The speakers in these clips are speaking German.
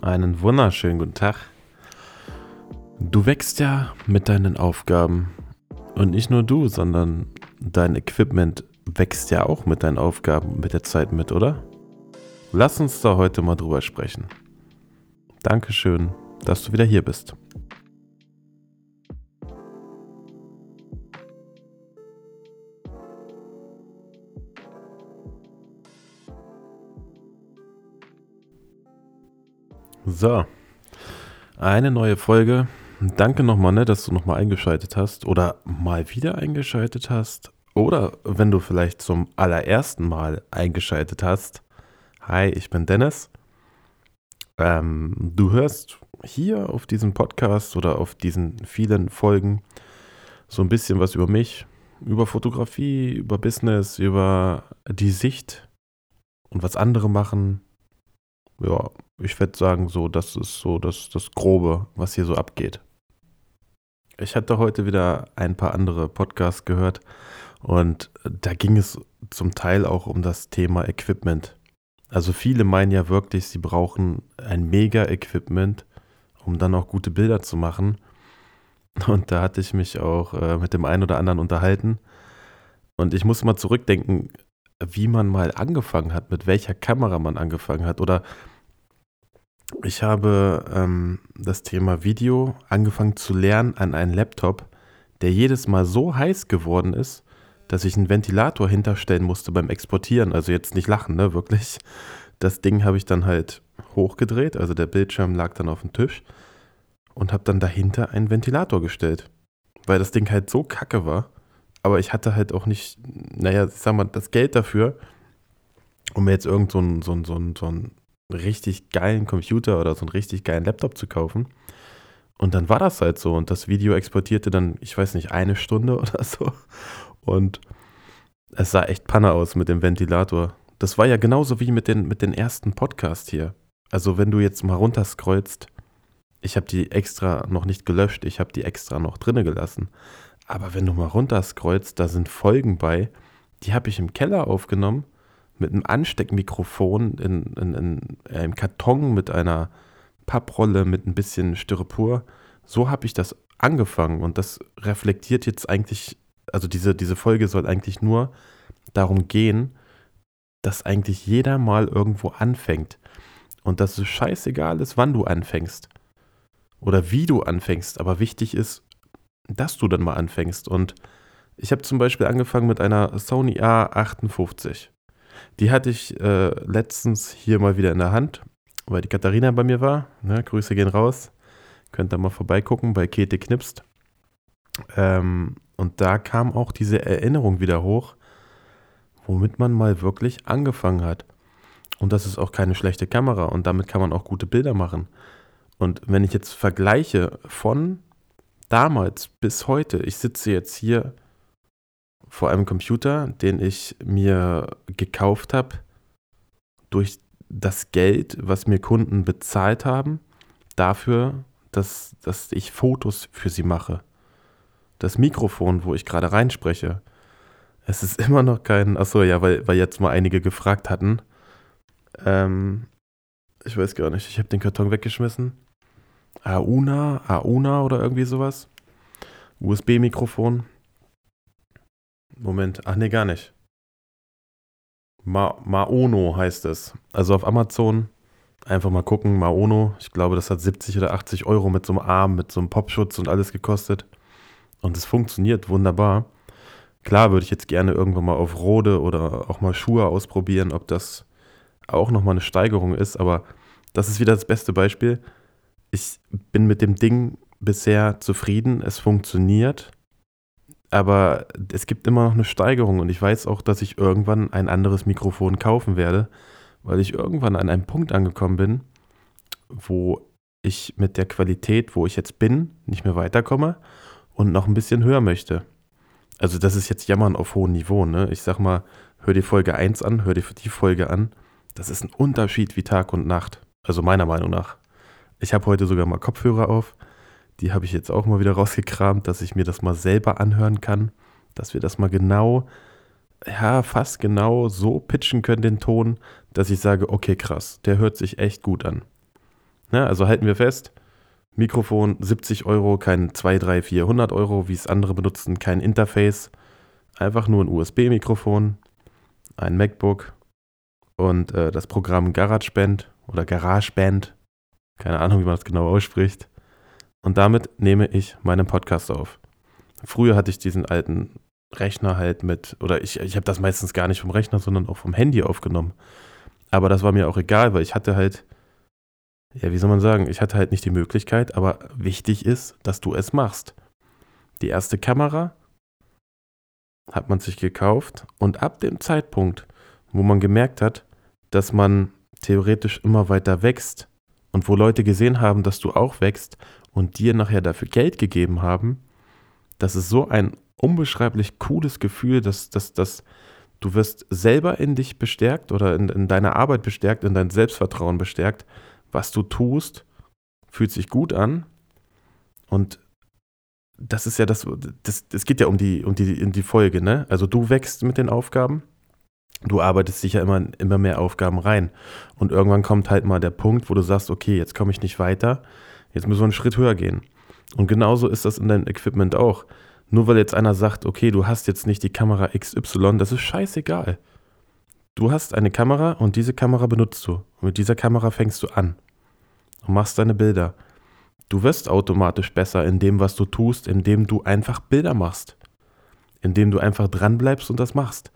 Einen wunderschönen guten Tag. Du wächst ja mit deinen Aufgaben. Und nicht nur du, sondern dein Equipment wächst ja auch mit deinen Aufgaben mit der Zeit mit, oder? Lass uns da heute mal drüber sprechen. Dankeschön, dass du wieder hier bist. So, eine neue Folge. Danke nochmal, ne, dass du nochmal eingeschaltet hast oder mal wieder eingeschaltet hast. Oder wenn du vielleicht zum allerersten Mal eingeschaltet hast. Hi, ich bin Dennis. Ähm, du hörst hier auf diesem Podcast oder auf diesen vielen Folgen so ein bisschen was über mich, über Fotografie, über Business, über die Sicht und was andere machen, ja, ich würde sagen, so, das ist so das, das Grobe, was hier so abgeht. Ich hatte heute wieder ein paar andere Podcasts gehört und da ging es zum Teil auch um das Thema Equipment. Also viele meinen ja wirklich, sie brauchen ein Mega-Equipment, um dann auch gute Bilder zu machen. Und da hatte ich mich auch äh, mit dem einen oder anderen unterhalten. Und ich muss mal zurückdenken, wie man mal angefangen hat, mit welcher Kamera man angefangen hat. Oder ich habe ähm, das Thema Video angefangen zu lernen an einem Laptop, der jedes Mal so heiß geworden ist, dass ich einen Ventilator hinterstellen musste beim Exportieren. Also jetzt nicht lachen, ne, wirklich. Das Ding habe ich dann halt hochgedreht, also der Bildschirm lag dann auf dem Tisch und habe dann dahinter einen Ventilator gestellt, weil das Ding halt so kacke war. Aber ich hatte halt auch nicht, naja, ich sag mal, das Geld dafür, um mir jetzt irgend so ein, so so ein, so ein richtig geilen Computer oder so einen richtig geilen Laptop zu kaufen. Und dann war das halt so. Und das Video exportierte dann, ich weiß nicht, eine Stunde oder so. Und es sah echt Panne aus mit dem Ventilator. Das war ja genauso wie mit den, mit den ersten Podcasts hier. Also wenn du jetzt mal runterscrollst, ich habe die extra noch nicht gelöscht, ich habe die extra noch drinne gelassen. Aber wenn du mal runterscrollst, da sind Folgen bei, die habe ich im Keller aufgenommen mit einem Ansteckmikrofon in, in, in, in einem Karton mit einer Papprolle mit ein bisschen Styropor. So habe ich das angefangen und das reflektiert jetzt eigentlich, also diese, diese Folge soll eigentlich nur darum gehen, dass eigentlich jeder mal irgendwo anfängt und dass es scheißegal ist, wann du anfängst oder wie du anfängst, aber wichtig ist, dass du dann mal anfängst und ich habe zum Beispiel angefangen mit einer Sony A58. Die hatte ich äh, letztens hier mal wieder in der Hand, weil die Katharina bei mir war. Ne, Grüße gehen raus. Könnt ihr mal vorbeigucken bei Käthe Knipst. Ähm, und da kam auch diese Erinnerung wieder hoch, womit man mal wirklich angefangen hat. Und das ist auch keine schlechte Kamera und damit kann man auch gute Bilder machen. Und wenn ich jetzt vergleiche von damals bis heute, ich sitze jetzt hier vor einem Computer, den ich mir gekauft habe durch das Geld, was mir Kunden bezahlt haben, dafür, dass, dass ich Fotos für sie mache. Das Mikrofon, wo ich gerade reinspreche, es ist immer noch kein, achso, ja, weil, weil jetzt mal einige gefragt hatten. Ähm, ich weiß gar nicht, ich habe den Karton weggeschmissen. Auna, Auna oder irgendwie sowas. USB-Mikrofon. Moment, ach nee, gar nicht. Ma Maono heißt es. Also auf Amazon einfach mal gucken, Maono. Ich glaube, das hat 70 oder 80 Euro mit so einem Arm, mit so einem Popschutz und alles gekostet. Und es funktioniert wunderbar. Klar würde ich jetzt gerne irgendwann mal auf Rode oder auch mal Schuhe ausprobieren, ob das auch nochmal eine Steigerung ist. Aber das ist wieder das beste Beispiel. Ich bin mit dem Ding bisher zufrieden. Es funktioniert. Aber es gibt immer noch eine Steigerung und ich weiß auch, dass ich irgendwann ein anderes Mikrofon kaufen werde, weil ich irgendwann an einem Punkt angekommen bin, wo ich mit der Qualität, wo ich jetzt bin, nicht mehr weiterkomme und noch ein bisschen höher möchte. Also das ist jetzt Jammern auf hohem Niveau. Ne? Ich sag mal, hör die Folge 1 an, hör dir die Folge an. Das ist ein Unterschied wie Tag und Nacht. Also meiner Meinung nach. Ich habe heute sogar mal Kopfhörer auf. Die habe ich jetzt auch mal wieder rausgekramt, dass ich mir das mal selber anhören kann, dass wir das mal genau, ja, fast genau so pitchen können, den Ton, dass ich sage, okay, krass, der hört sich echt gut an. Ne? Also halten wir fest, Mikrofon 70 Euro, kein 2, 3, 400 Euro, wie es andere benutzen, kein Interface, einfach nur ein USB-Mikrofon, ein MacBook und äh, das Programm GarageBand oder GarageBand, keine Ahnung, wie man das genau ausspricht. Und damit nehme ich meinen Podcast auf. Früher hatte ich diesen alten Rechner halt mit, oder ich, ich habe das meistens gar nicht vom Rechner, sondern auch vom Handy aufgenommen. Aber das war mir auch egal, weil ich hatte halt, ja, wie soll man sagen, ich hatte halt nicht die Möglichkeit, aber wichtig ist, dass du es machst. Die erste Kamera hat man sich gekauft und ab dem Zeitpunkt, wo man gemerkt hat, dass man theoretisch immer weiter wächst und wo Leute gesehen haben, dass du auch wächst und dir nachher dafür Geld gegeben haben, das ist so ein unbeschreiblich cooles Gefühl, dass, dass, dass du wirst selber in dich bestärkt oder in, in deiner Arbeit bestärkt, in dein Selbstvertrauen bestärkt. Was du tust, fühlt sich gut an und das ist ja das, das, das geht ja um die, um die, in die Folge, ne? Also du wächst mit den Aufgaben, du arbeitest dich ja immer, immer mehr Aufgaben rein. Und irgendwann kommt halt mal der Punkt, wo du sagst, okay, jetzt komme ich nicht weiter, jetzt müssen wir einen Schritt höher gehen. Und genauso ist das in deinem Equipment auch. Nur weil jetzt einer sagt, okay, du hast jetzt nicht die Kamera XY, das ist scheißegal. Du hast eine Kamera und diese Kamera benutzt du. Und mit dieser Kamera fängst du an und machst deine Bilder. Du wirst automatisch besser in dem, was du tust, indem du einfach Bilder machst. Indem du einfach dranbleibst und das machst.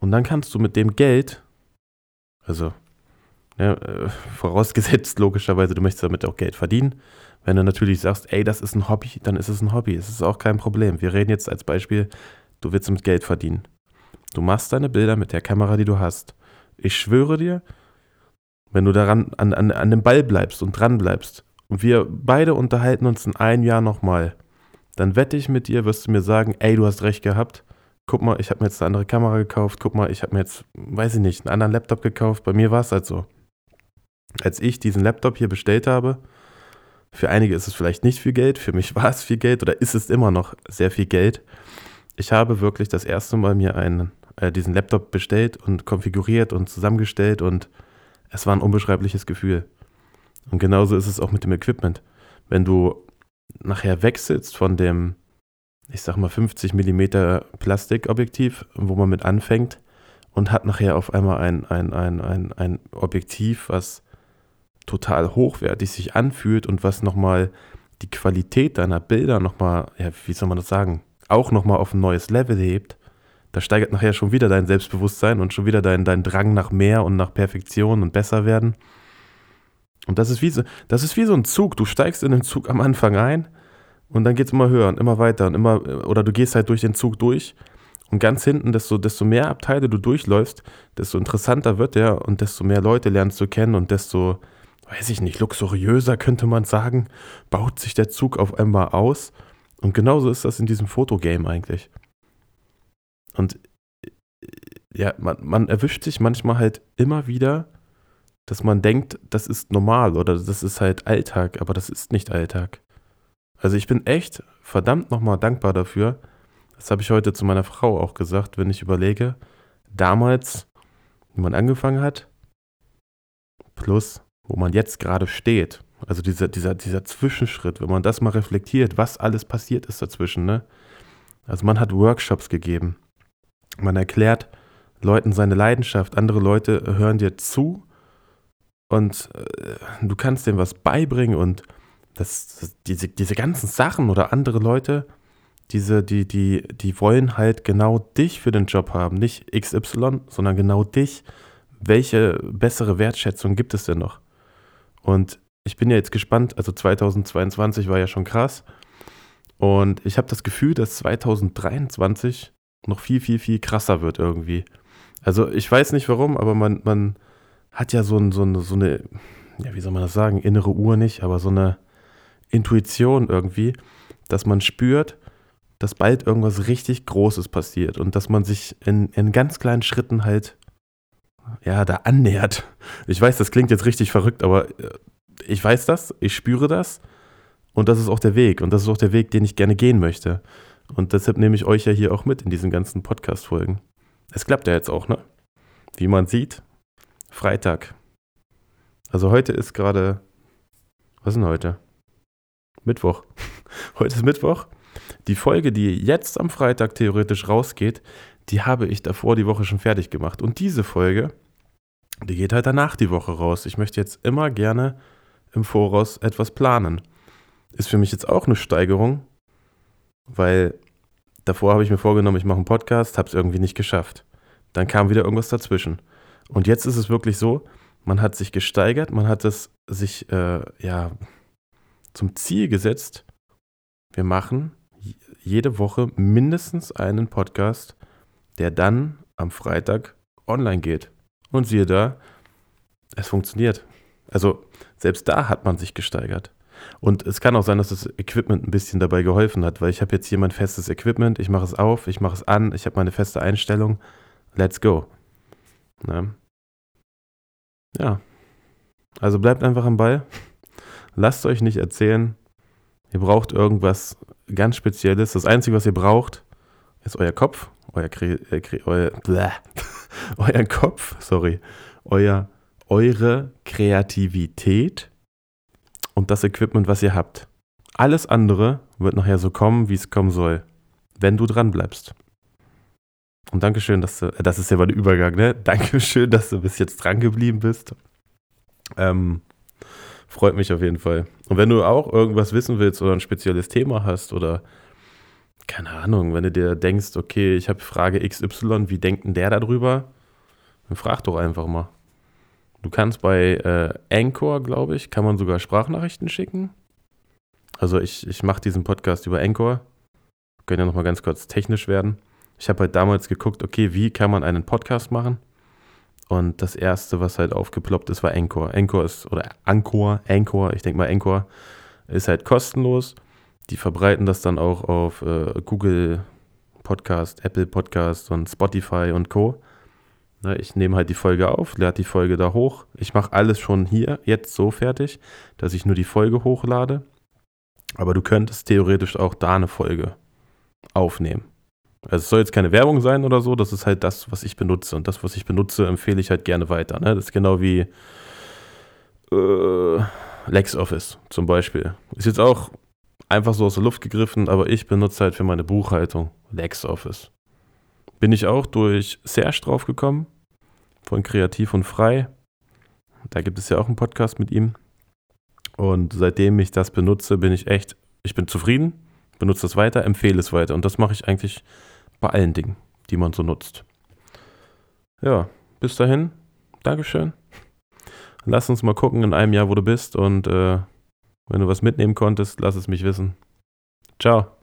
Und dann kannst du mit dem Geld, also ja, äh, vorausgesetzt logischerweise, du möchtest damit auch Geld verdienen, wenn du natürlich sagst, ey, das ist ein Hobby, dann ist es ein Hobby. Es ist auch kein Problem. Wir reden jetzt als Beispiel, du willst mit Geld verdienen. Du machst deine Bilder mit der Kamera, die du hast. Ich schwöre dir, wenn du daran an, an, an dem Ball bleibst und dran bleibst und wir beide unterhalten uns in einem Jahr nochmal, dann wette ich mit dir, wirst du mir sagen, ey, du hast recht gehabt. Guck mal, ich habe mir jetzt eine andere Kamera gekauft. Guck mal, ich habe mir jetzt, weiß ich nicht, einen anderen Laptop gekauft. Bei mir war es halt so. Als ich diesen Laptop hier bestellt habe, für einige ist es vielleicht nicht viel Geld, für mich war es viel Geld oder ist es immer noch sehr viel Geld. Ich habe wirklich das erste Mal mir einen, äh, diesen Laptop bestellt und konfiguriert und zusammengestellt und es war ein unbeschreibliches Gefühl. Und genauso ist es auch mit dem Equipment. Wenn du nachher wechselst von dem, ich sag mal 50 mm Plastikobjektiv, wo man mit anfängt, und hat nachher auf einmal ein, ein, ein, ein, ein Objektiv, was total hochwertig sich anfühlt und was nochmal die Qualität deiner Bilder nochmal, ja, wie soll man das sagen, auch nochmal auf ein neues Level hebt, da steigert nachher schon wieder dein Selbstbewusstsein und schon wieder dein, dein Drang nach mehr und nach Perfektion und besser werden. Und das ist, wie so, das ist wie so ein Zug. Du steigst in den Zug am Anfang ein und dann geht es immer höher und immer weiter und immer, oder du gehst halt durch den Zug durch und ganz hinten, desto, desto mehr Abteile du durchläufst, desto interessanter wird der und desto mehr Leute lernst du kennen und desto weiß ich nicht, luxuriöser könnte man sagen, baut sich der Zug auf einmal aus. Und genauso ist das in diesem Fotogame eigentlich. Und ja, man, man erwischt sich manchmal halt immer wieder, dass man denkt, das ist normal oder das ist halt Alltag, aber das ist nicht Alltag. Also ich bin echt verdammt nochmal dankbar dafür. Das habe ich heute zu meiner Frau auch gesagt, wenn ich überlege, damals, wie man angefangen hat, plus wo man jetzt gerade steht, also dieser, dieser, dieser Zwischenschritt, wenn man das mal reflektiert, was alles passiert ist dazwischen, ne? Also man hat Workshops gegeben. Man erklärt Leuten seine Leidenschaft. Andere Leute hören dir zu und äh, du kannst denen was beibringen und das, das, diese, diese ganzen Sachen oder andere Leute, diese, die, die, die wollen halt genau dich für den Job haben. Nicht XY, sondern genau dich. Welche bessere Wertschätzung gibt es denn noch? Und ich bin ja jetzt gespannt, also 2022 war ja schon krass. Und ich habe das Gefühl, dass 2023 noch viel, viel, viel krasser wird irgendwie. Also ich weiß nicht warum, aber man, man hat ja so, ein, so, eine, so eine, ja, wie soll man das sagen, innere Uhr nicht, aber so eine Intuition irgendwie, dass man spürt, dass bald irgendwas richtig Großes passiert und dass man sich in, in ganz kleinen Schritten halt ja, da annähert. Ich weiß, das klingt jetzt richtig verrückt, aber äh, ich weiß das, ich spüre das und das ist auch der Weg und das ist auch der Weg, den ich gerne gehen möchte. Und deshalb nehme ich euch ja hier auch mit in diesen ganzen Podcast-Folgen. Es klappt ja jetzt auch, ne? Wie man sieht, Freitag. Also heute ist gerade Was ist denn heute? Mittwoch. Heute ist Mittwoch. Die Folge, die jetzt am Freitag theoretisch rausgeht, die habe ich davor die Woche schon fertig gemacht. Und diese Folge, die geht halt danach die Woche raus. Ich möchte jetzt immer gerne im Voraus etwas planen. Ist für mich jetzt auch eine Steigerung, weil davor habe ich mir vorgenommen, ich mache einen Podcast, habe es irgendwie nicht geschafft. Dann kam wieder irgendwas dazwischen. Und jetzt ist es wirklich so, man hat sich gesteigert, man hat es sich äh, ja zum Ziel gesetzt, wir machen jede Woche mindestens einen Podcast, der dann am Freitag online geht. Und siehe da, es funktioniert. Also selbst da hat man sich gesteigert. Und es kann auch sein, dass das Equipment ein bisschen dabei geholfen hat, weil ich habe jetzt hier mein festes Equipment, ich mache es auf, ich mache es an, ich habe meine feste Einstellung. Let's go. Ne? Ja. Also bleibt einfach am Ball. Lasst euch nicht erzählen, ihr braucht irgendwas ganz Spezielles. Das Einzige, was ihr braucht, ist euer Kopf, euer, Kre äh, euer, euer Kopf, sorry, euer, eure Kreativität und das Equipment, was ihr habt. Alles andere wird nachher so kommen, wie es kommen soll, wenn du dran bleibst. Und Dankeschön, dass du, äh, das ist ja mal der Übergang, ne? Dankeschön, dass du bis jetzt dran geblieben bist. Ähm, freut mich auf jeden Fall. Und wenn du auch irgendwas wissen willst oder ein spezielles Thema hast oder keine Ahnung, wenn du dir denkst, okay, ich habe Frage XY, wie denkt denn der darüber? Dann frag doch einfach mal. Du kannst bei äh, Anchor, glaube ich, kann man sogar Sprachnachrichten schicken. Also ich, ich mache diesen Podcast über Anchor. Können ja nochmal ganz kurz technisch werden. Ich habe halt damals geguckt, okay, wie kann man einen Podcast machen? Und das erste, was halt aufgeploppt ist, war Anchor. Anchor ist, oder Anchor, Anchor, ich denke mal Anchor, ist halt kostenlos. Die verbreiten das dann auch auf äh, Google Podcast, Apple Podcast und Spotify und Co. Ne, ich nehme halt die Folge auf, lade die Folge da hoch. Ich mache alles schon hier jetzt so fertig, dass ich nur die Folge hochlade. Aber du könntest theoretisch auch da eine Folge aufnehmen. Also es soll jetzt keine Werbung sein oder so, das ist halt das, was ich benutze. Und das, was ich benutze, empfehle ich halt gerne weiter. Ne? Das ist genau wie äh, LexOffice zum Beispiel. Ist jetzt auch einfach so aus der Luft gegriffen, aber ich benutze halt für meine Buchhaltung LexOffice. Bin ich auch durch Serge drauf gekommen, von Kreativ und Frei. Da gibt es ja auch einen Podcast mit ihm. Und seitdem ich das benutze, bin ich echt, ich bin zufrieden, benutze das weiter, empfehle es weiter. Und das mache ich eigentlich bei allen Dingen, die man so nutzt. Ja, bis dahin, Dankeschön. Lass uns mal gucken in einem Jahr, wo du bist und äh, wenn du was mitnehmen konntest, lass es mich wissen. Ciao.